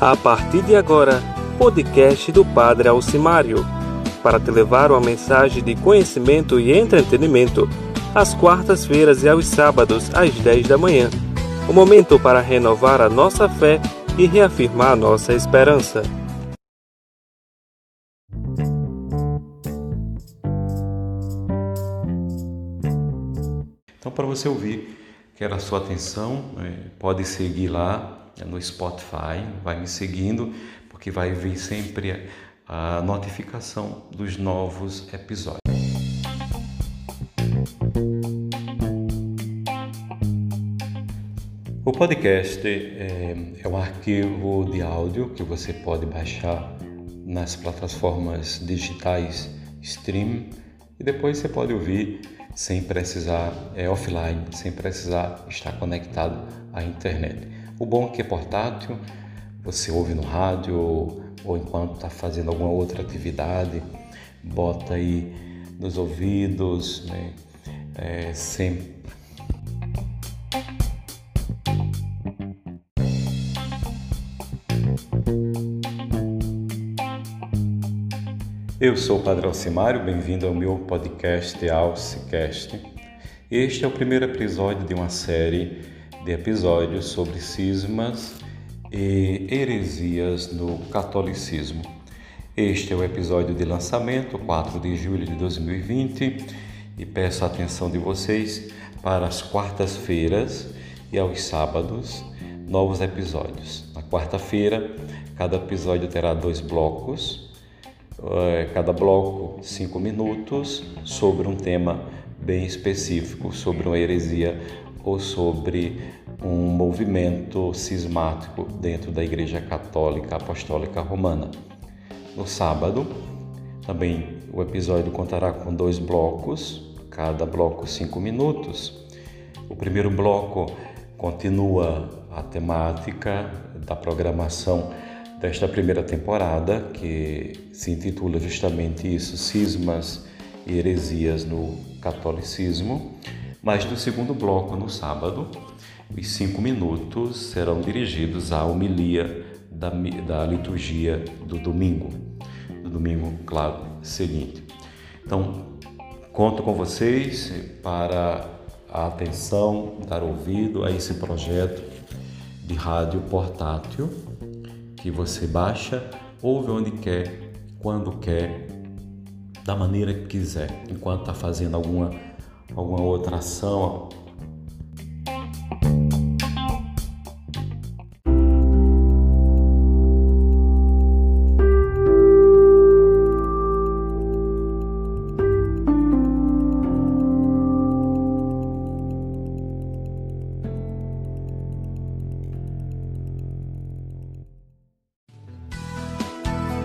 A partir de agora, podcast do Padre Alcimário, para te levar uma mensagem de conhecimento e entretenimento, às quartas-feiras e aos sábados, às 10 da manhã. O momento para renovar a nossa fé e reafirmar nossa esperança. Então, para você ouvir, quero a sua atenção, é, pode seguir lá no Spotify, vai me seguindo, porque vai vir sempre a notificação dos novos episódios. O podcast é, é um arquivo de áudio que você pode baixar nas plataformas digitais stream e depois você pode ouvir sem precisar é offline, sem precisar estar conectado à internet. O bom é que é portátil, você ouve no rádio ou enquanto está fazendo alguma outra atividade, bota aí nos ouvidos, né? É, sempre. Eu sou o Padre Alcimário, bem-vindo ao meu podcast Alcicast. Este é o primeiro episódio de uma série de episódios sobre cismas e heresias no catolicismo. Este é o episódio de lançamento, 4 de julho de 2020, e peço a atenção de vocês para as quartas-feiras e aos sábados, novos episódios. Na quarta-feira, cada episódio terá dois blocos, eh, cada bloco cinco minutos, sobre um tema bem específico, sobre uma heresia ou sobre um movimento cismático dentro da Igreja Católica Apostólica Romana. No sábado, também o episódio contará com dois blocos, cada bloco cinco minutos. O primeiro bloco continua a temática da programação desta primeira temporada, que se intitula justamente isso: Cismas e Heresias no Catolicismo. Mas no segundo bloco, no sábado, os cinco minutos serão dirigidos à homilia da, da liturgia do domingo, do domingo, claro, seguinte. Então, conto com vocês para a atenção, dar ouvido a esse projeto de rádio portátil que você baixa, ouve onde quer, quando quer, da maneira que quiser, enquanto está fazendo alguma alguma outra ação.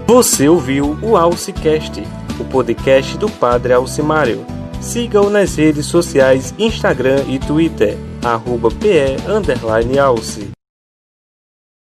Você ouviu o Alcicast, o podcast do Padre Alcimário. Siga-o nas redes sociais Instagram e Twitter, arroba PE Alce.